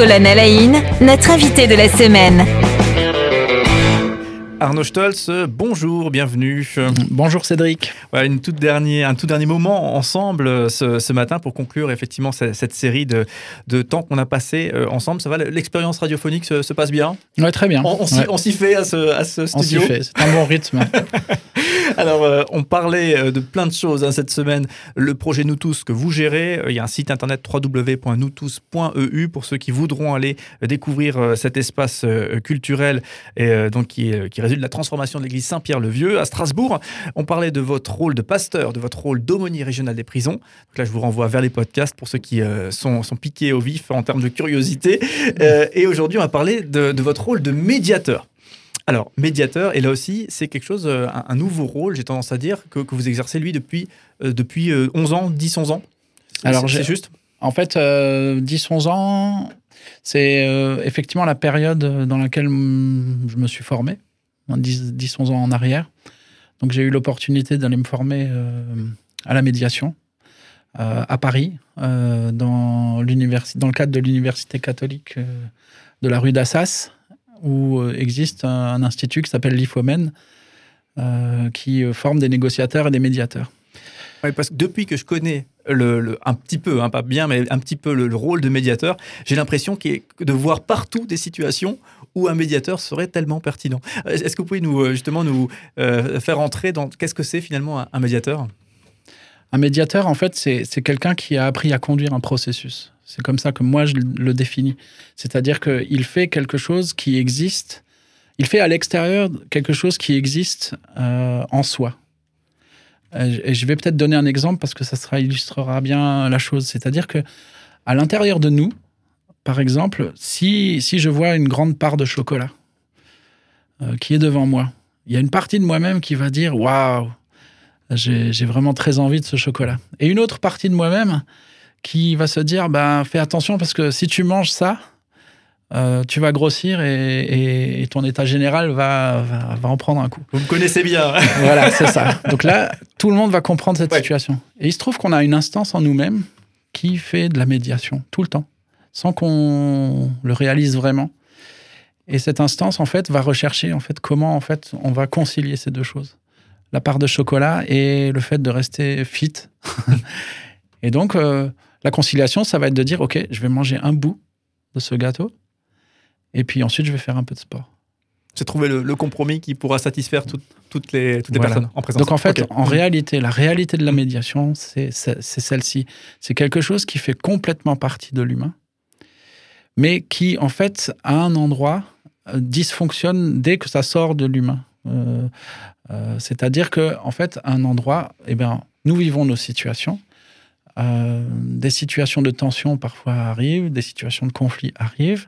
Colonel Aïn, notre invité de la semaine. Arnaud Stolz, bonjour, bienvenue. Bonjour Cédric. Une toute dernière, un tout dernier moment ensemble euh, ce, matin pour conclure effectivement cette, série de, de temps qu'on a passé euh, ensemble. Ça va, l'expérience radiophonique se, passe bien Oui, très bien. On, s'y fait à ce, à ce studio On s'y fait, c'est un bon rythme. Alors, euh, on parlait de plein de choses hein, cette semaine. Le projet Nous Tous que vous gérez, il y a un site internet www.noustous.eu pour ceux qui voudront aller découvrir cet espace culturel et donc qui, qui de la transformation de l'église Saint-Pierre-le-Vieux à Strasbourg. On parlait de votre rôle de pasteur, de votre rôle d'aumônier régional des prisons. Donc là, je vous renvoie vers les podcasts pour ceux qui euh, sont, sont, piqués au vif en termes de curiosité. Euh, et aujourd'hui, on va parler de, votre rôle de médiateur. Alors, médiateur, et là aussi, c'est quelque chose, euh, un, nouveau rôle, j'ai tendance à dire, que, que, vous exercez, lui, depuis, depuis 11 ans, 10-11 ans? Alors, c'est juste? En fait, 10-11 ans, c'est effectivement la période dans laquelle je me suis formé. 10-11 ans en arrière. Donc j'ai eu l'opportunité d'aller me former euh, à la médiation euh, à Paris, euh, dans, dans le cadre de l'université catholique de la rue d'Assas, où existe un, institut qui s'appelle l'IFOMEN, qui forme des négociateurs et des médiateurs. Parce que depuis que je connais le, un petit peu, hein, pas bien, mais un petit peu le, rôle de médiateur, j'ai l'impression de voir partout des situations où un médiateur serait tellement pertinent. Euh, est-ce que vous pouvez nous, euh, justement nous euh, faire entrer dans qu'est-ce que c'est finalement un, médiateur? Un médiateur, en fait, c'est quelqu'un qui a appris à conduire un processus. C'est comme ça que moi je le définis. C'est-à-dire qu'il fait quelque chose qui existe, il fait à l'extérieur quelque chose qui existe en soi. Et je vais peut-être donner un exemple parce que ça sera, illustrera bien la chose. C'est-à-dire que à l'intérieur de nous, par exemple, si, si je vois une grande part de chocolat euh, qui est devant moi, il y a une partie de moi-même qui va dire Waouh, j'ai vraiment très envie de ce chocolat. Et une autre partie de moi-même qui va se dire ben, Fais attention parce que si tu manges ça, euh, tu vas grossir et, ton état général va, va, en prendre un coup. Vous me connaissez bien. voilà, c'est ça. Donc là, tout le monde va comprendre cette situation. Et il se trouve qu'on a une instance en nous-mêmes qui fait de la médiation tout le temps sans qu'on le réalise vraiment. Et cette instance, en fait, va rechercher en fait comment en fait on va concilier ces deux choses, la part de chocolat et le fait de rester fit. et donc, euh, la conciliation, ça va être de dire, ok, je vais manger un bout de ce gâteau, et puis ensuite je vais faire un peu de sport. C'est trouver le, compromis qui pourra satisfaire toutes les, toutes les personnes en présence. Donc en fait, en réalité, la réalité de la médiation, c'est celle-ci. C'est quelque chose qui fait complètement partie de l'humain mais qui, en fait, à un endroit, euh, dysfonctionne dès que ça sort de l'humain. Euh, euh, c'est-à-dire que, en fait, à un endroit, eh bien, nous vivons nos situations. des situations de tension parfois arrivent, des situations de conflit arrivent,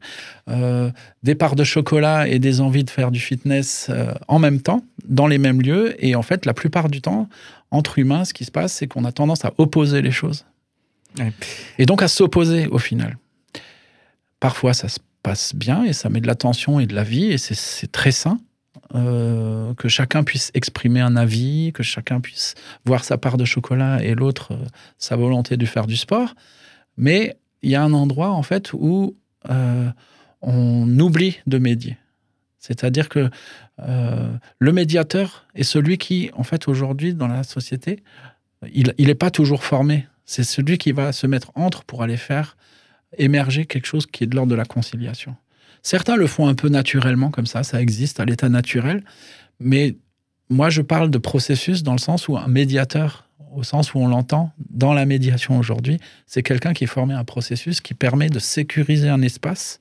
des parts de chocolat et des envies de faire du fitness en même temps, dans les mêmes lieux. Et en fait, la plupart du temps, entre humains, ce qui se passe, c'est qu'on a tendance à opposer les choses. Et donc à s'opposer au final. Parfois, ça se passe bien et ça met de l'attention et de la vie et c'est très sain. Euh, que chacun puisse exprimer un avis, que chacun puisse voir sa part de chocolat et l'autre euh, sa volonté de faire du sport. Mais il y a un endroit en fait où euh, on oublie de médier. C'est-à-dire que le médiateur est celui qui, en fait, aujourd'hui, dans la société, il n'est pas toujours formé. C'est celui qui va se mettre entre pour aller faire émerger quelque chose qui est de l'ordre de la conciliation. Certains le font un peu naturellement, comme ça, ça existe à l'état naturel, mais moi je parle de processus dans le sens où un médiateur, au sens où on l'entend dans la médiation aujourd'hui, c'est quelqu'un qui est formé un processus qui permet de sécuriser un espace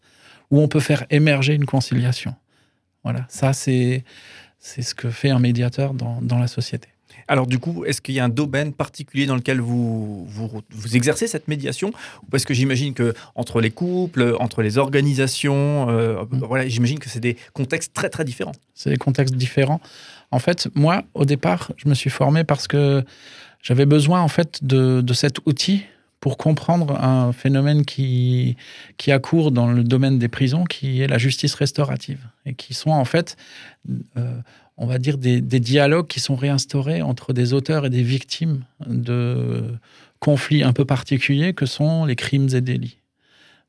où on peut faire émerger une conciliation. Voilà, ça c'est ce que fait un médiateur dans la société. Alors du coup, est-ce qu'il y a un domaine particulier dans lequel vous, vous, exercez cette médiation Parce que j'imagine que entre les couples, entre les organisations, euh, mm. voilà, j'imagine que c'est des contextes très très différents. C'est des contextes différents. En fait, moi, au départ, je me suis formé parce que j'avais besoin en fait de, de cet outil pour comprendre un phénomène qui, qui accourt dans le domaine des prisons, qui est la justice restaurative, et qui sont en fait euh, on va dire, des, dialogues qui sont réinstaurés entre des auteurs et des victimes de conflits un peu particuliers que sont les crimes et délits.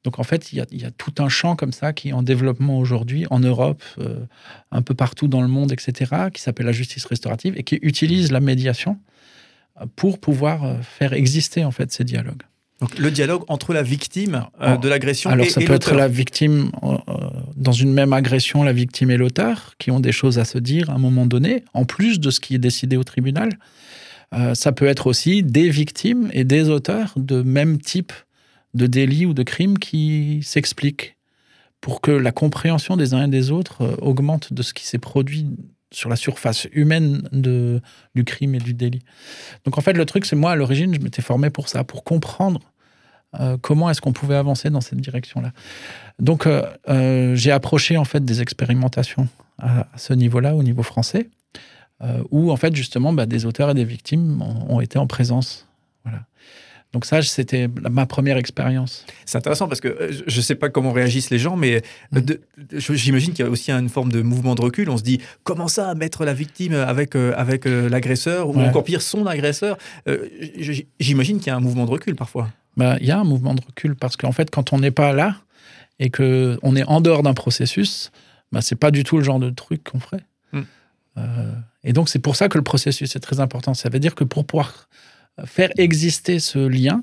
Donc en fait, il y, a, tout un champ comme ça qui est en développement aujourd'hui en Europe, euh, un peu partout dans le monde, etc., qui s'appelle la justice restaurative et qui utilise la médiation pour pouvoir euh, faire exister en fait ces dialogues. Donc le dialogue entre la victime de l'agression et Alors ça peut être la victime dans une même agression, la victime et l'auteur qui ont des choses à se dire à un moment donné, en plus de ce qui est décidé au tribunal. ça peut être aussi des victimes et des auteurs de même type de délits ou de crimes qui s'expliquent pour que la compréhension des uns et des autres euh, augmente de ce qui s'est produit sur la surface humaine de, du crime et du délit. Donc en fait, le truc, c'est moi, à l'origine, je m'étais formé pour ça, pour comprendre euh, comment est-ce qu'on pouvait avancer dans cette direction-là? Donc euh, j'ai approché en fait des expérimentations à, ce niveau-là, au niveau français, où en fait justement bah, des auteurs et des victimes ont, ont été en présence. Voilà. Donc ça, c'était ma première expérience. C'est intéressant parce que euh, je ne sais pas comment réagissent les gens, mais euh, j'imagine qu'il y a aussi une forme de mouvement de recul. On se dit, comment ça, mettre la victime avec, euh, avec l'agresseur, ou encore pire, son agresseur? J'imagine qu'il y a un mouvement de recul parfois. Bah, il y a un mouvement de recul parce qu'en fait, quand on n'est pas là et qu'on est en dehors d'un processus, bah, ce n'est pas du tout le genre de truc qu'on ferait. Mm. et donc, c'est pour ça que le processus est très important. Ça veut dire que pour pouvoir faire exister ce lien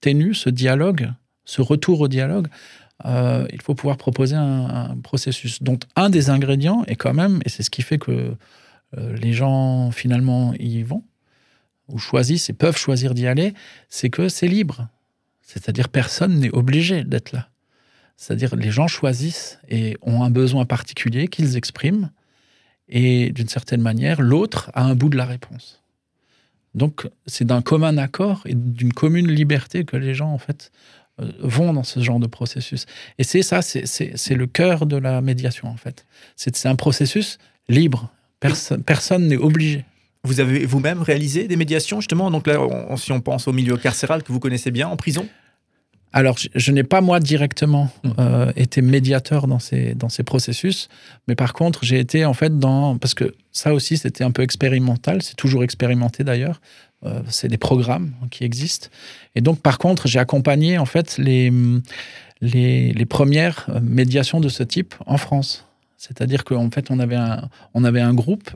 ténu, ce dialogue, ce retour au dialogue, euh, il faut pouvoir proposer un, processus dont un des ingrédients est quand même, et c'est ce qui fait que euh, les gens finalement y vont, ou choisissent et peuvent choisir d'y aller, c'est que c'est libre. C'est-à-dire personne n'est obligé d'être là. C'est-à-dire les gens choisissent et ont un besoin particulier qu'ils expriment, et d'une certaine manière, l'autre a un bout de la réponse. Donc, c'est d'un commun accord et d'une commune liberté que les gens, en fait, euh, vont dans ce genre de processus. Et c'est ça, c'est le cœur de la médiation, en fait. C'est un processus libre. personne n'est obligé. Vous avez vous-même réalisé des médiations, justement? Donc là, si on pense au milieu carcéral que vous connaissez bien, en prison? Alors, je, n'ai pas moi directement mmh. euh, été médiateur dans ces, dans ces processus, mais par contre, j'ai été en fait dans. Parce que ça aussi, c'était un peu expérimental, c'est toujours expérimenté d'ailleurs. Euh, c'est des programmes qui existent. Et donc, par contre, j'ai accompagné en fait les, les, les premières médiations de ce type en France. C'est-à-dire qu'en fait, on avait un, on avait un groupe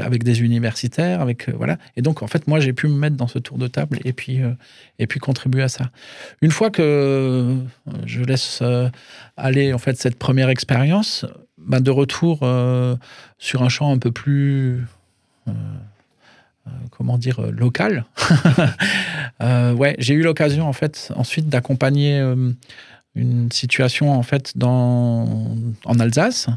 avec des universitaires, avec euh, voilà. Et donc, en fait, moi, j'ai pu me mettre dans ce tour de table et puis euh, et puis contribuer à ça. Une fois que euh, je laisse aller en fait cette première expérience, bah, de retour sur un champ un peu plus comment dire local. ouais, j'ai eu l'occasion en fait ensuite d'accompagner une situation en fait dans en Alsace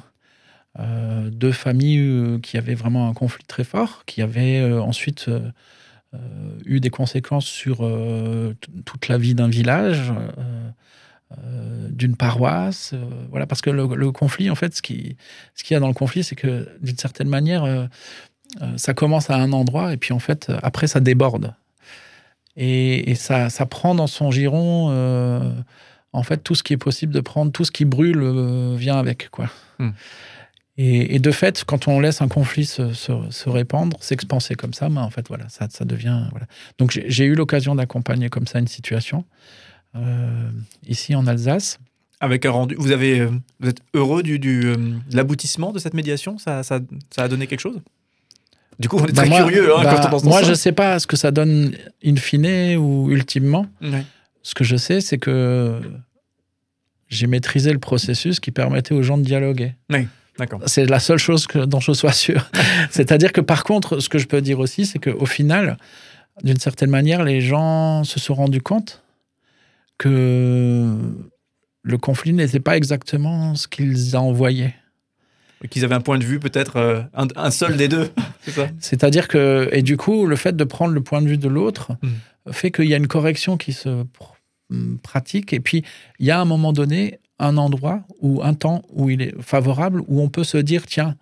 euh, deux familles euh, qui avaient vraiment un conflit très fort, qui avaient euh, ensuite eu des conséquences sur toute la vie d'un village. d'une paroisse, voilà, parce que le, conflit, en fait, ce qui, ce qu'il y a dans le conflit, c'est que d'une certaine manière, ça commence à un endroit et puis en fait, après, ça déborde. Et, ça, ça, prend dans son giron, en fait, tout ce qui est possible de prendre, tout ce qui brûle vient avec, quoi. Hmm. Et, de fait, quand on laisse un conflit se, répandre, s'expanser comme ça, ben, en fait, voilà, ça, ça devient. Voilà. Donc, j'ai eu l'occasion d'accompagner comme ça une situation euh, ici en Alsace. Avec un rendu. Vous, avez, vous êtes heureux du, du euh, de l'aboutissement de cette médiation? Ça, ça, ça, a donné quelque chose? Du coup, on est bah, très curieux hein, bah, Moi, je ne sais pas ce que ça donne in fine ou ultimement. Ce que je sais, c'est que j'ai maîtrisé le processus qui permettait aux gens de dialoguer. Oui. C'est la seule chose que, dont je sois sûr. C'est-à-dire que par contre, ce que je peux dire aussi, c'est qu'au final, d'une certaine manière, les gens se sont rendus compte que le conflit n'était pas exactement ce qu'ils envoyaient. Qu'ils avaient un point de vue, peut-être euh, un, seul des deux. C'est-à-dire que, et du coup, le fait de prendre le point de vue de l'autre hmm. fait qu'il y a une correction qui se pratique. Et puis, il y a un moment donné un endroit ou un temps où il est favorable, où on peut se dire, tiens,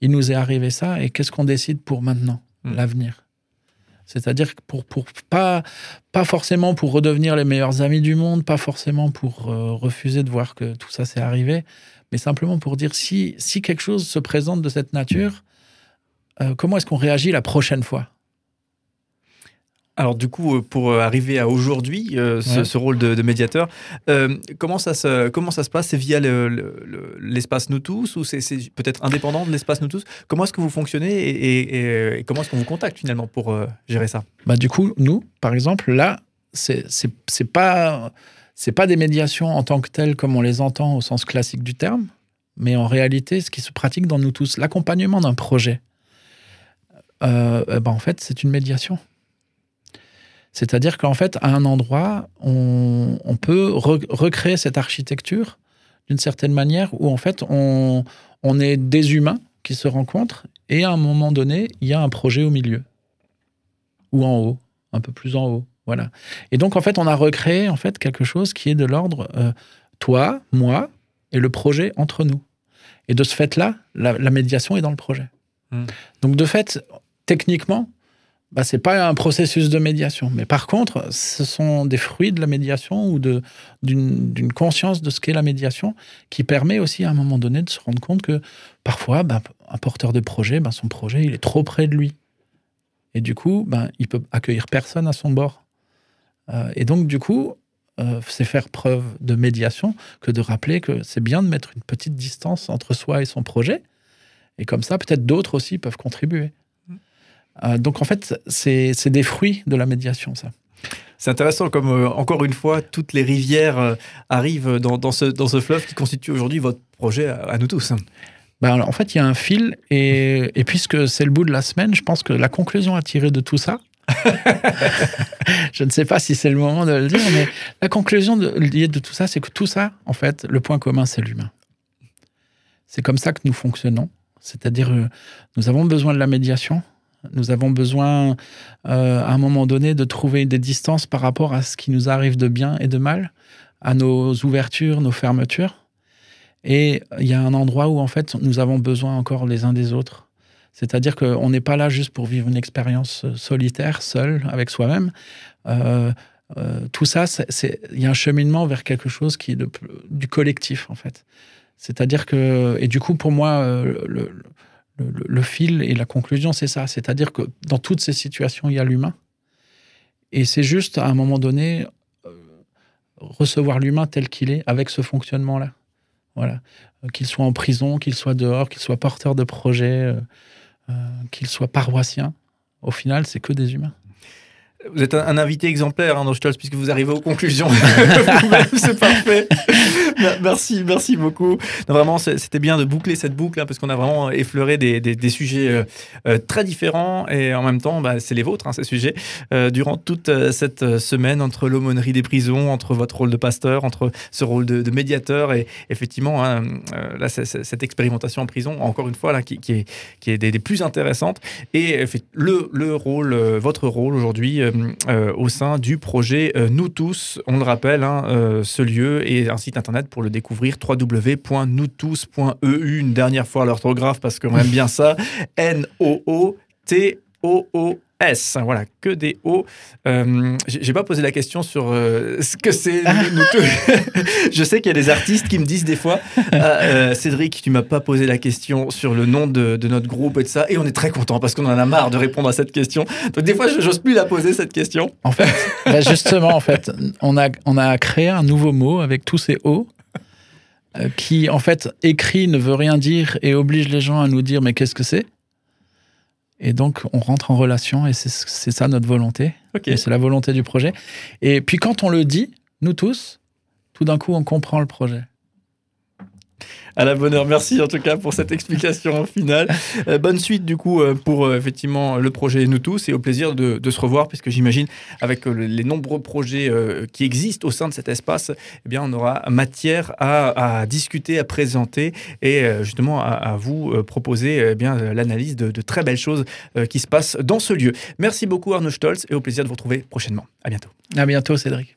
il nous est arrivé ça, et qu'est-ce qu'on décide pour maintenant, hmm. l'avenir? C'est-à-dire pour, pour pas, pas forcément pour redevenir les meilleurs amis du monde, pas forcément pour euh, refuser de voir que tout ça s'est arrivé, mais simplement pour dire si, si quelque chose se présente de cette nature, euh, comment est-ce qu'on réagit la prochaine fois? Alors du coup, euh, pour arriver à aujourd'hui, euh, ce, Ouais. ce rôle de, de médiateur, euh, comment, ça se, comment ça se passe? C'est via le- le- le- l'espace Nous Tous ou c'est peut-être indépendant de l'espace Nous Tous? Comment est-ce que vous fonctionnez et, et- et- et comment est-ce qu'on vous contacte finalement pour euh, gérer ça? Bah, du coup, nous, par exemple, là, c'est pas pas des médiations en tant que telles comme on les entend au sens classique du terme, mais en réalité, ce qui se pratique dans nous tous, l'accompagnement d'un projet, euh, ben, en fait, c'est une médiation. C'est-à-dire qu'en fait, à un endroit, on, on peut re- recréer cette architecture d'une certaine manière où en fait, on, on est des humains qui se rencontrent et à un moment donné, il y a un projet au milieu ou en haut, un peu plus en haut. Voilà. Et donc, en fait, on a recréé en fait quelque chose qui est de l'ordre euh, toi, moi et le projet entre nous. Et de ce fait-là, la, la médiation est dans le projet. Hmm. Donc, de fait, techniquement, bah, c'est pas un processus de médiation. Mais par contre, ce sont des fruits de la médiation ou d'une conscience de ce qu'est la médiation qui permet aussi à un moment donné de se rendre compte que parfois, bah, un porteur de projet, bah, son projet, il est trop près de lui. Et du coup, il peut accueillir personne à son bord. Euh, et donc, du coup, euh, c'est faire preuve de médiation que de rappeler que c'est bien de mettre une petite distance entre soi et son projet. Et comme ça, peut-être d'autres aussi peuvent contribuer. Euh, donc, en fait, c'est des fruits de la médiation, ça. C'est intéressant comme, euh, encore une fois, toutes les rivières euh, arrivent dans, dans ce, dans ce fleuve qui constitue aujourd'hui votre projet à, à nous tous. Ben, alors, en fait, il y a un fil, et, et puisque c'est le bout de la semaine, je pense que la conclusion à tirer de tout ça, je ne sais pas si c'est le moment de le dire, mais la conclusion de, liée de tout ça, c'est que tout ça, en fait, le point commun, c'est l'humain. C'est comme ça que nous fonctionnons. C'est-à-dire, euh, nous avons besoin de la médiation. Nous avons besoin, euh, à un moment donné, de trouver des distances par rapport à ce qui nous arrive de bien et de mal, à nos ouvertures, nos fermetures. Et il y a un endroit où, en fait, nous avons besoin encore les uns des autres. C'est-à-dire qu'on n'est pas là juste pour vivre une expérience euh, solitaire, seul, avec soi-même. Euh, tout ça, il y a un cheminement vers quelque chose qui est du collectif, en fait. C'est-à-dire que, et du coup, pour moi, le- le- fil et la conclusion, c'est ça. C'est-à-dire que dans toutes ces situations, il y a l'humain. Et c'est juste, à un moment donné, euh, recevoir l'humain tel qu'il est, avec ce fonctionnement-là. Voilà. Euh, Qu'il soit en prison, qu'il soit dehors, qu'il soit porteur de projet, euh, qu'il soit paroissien. Au final, c'est que des humains. Vous êtes un, un invité exemplaire, hein, Stolz, puisque vous arrivez aux conclusions. C'est parfait. Mer- Merci, merci beaucoup. Non, vraiment, c'était bien de boucler cette boucle, hein, parce qu'on a vraiment effleuré des, des- des sujets euh, euh, très différents, et en même temps, bah, c'est les vôtres, hein, ces sujets, euh, durant toute cette semaine, entre l'aumônerie des prisons, entre votre rôle de pasteur, entre ce rôle de, de médiateur, et effectivement, hein, euh, là, cette expérimentation en prison, encore une fois, là, qui, qui est, qui est des, des plus intéressantes, et le, le rôle, votre rôle aujourd'hui au sein du projet euh, Nous Tous, on le rappelle, hein, euh, ce lieu et un site internet pour le découvrir, www.noustous.eu, une dernière fois l'orthographe parce qu'on aime bien ça, N-O-O-T-O-O-S, voilà, que des O. Euh, J'ai pas posé la question sur euh, ce que c'est. Je sais qu'il y a des artistes qui me disent des fois, Ah, euh, Cédric, tu m'as pas posé la question sur le nom de, de notre groupe et de ça, et on est très content parce qu'on en a marre de répondre à cette question. Donc des fois, je j'ose plus la poser cette question. En fait, bah, justement, en fait, on a, on a créé un nouveau mot avec tous ces O euh, qui, en fait, écrit ne veut rien dire et oblige les gens à nous dire mais qu'est-ce que c'est? Et donc, on rentre en relation et c'est ça notre volonté. Et c'est la volonté du projet. Et puis, quand on le dit, nous tous, tout d'un coup, on comprend le projet. À la bonne heure. Merci en tout cas pour cette explication finale. Euh, bonne suite du coup euh, pour euh, effectivement le projet Nous tous et au plaisir de, se revoir puisque j'imagine avec les nombreux projets qui existent au sein de cet espace, eh bien on aura matière à, discuter, à présenter et justement à, vous proposer eh bien l'analyse de, très belles choses qui se passent dans ce lieu. Merci beaucoup Arnaud Stolz et au plaisir de vous retrouver prochainement. À bientôt. À bientôt, Cédric.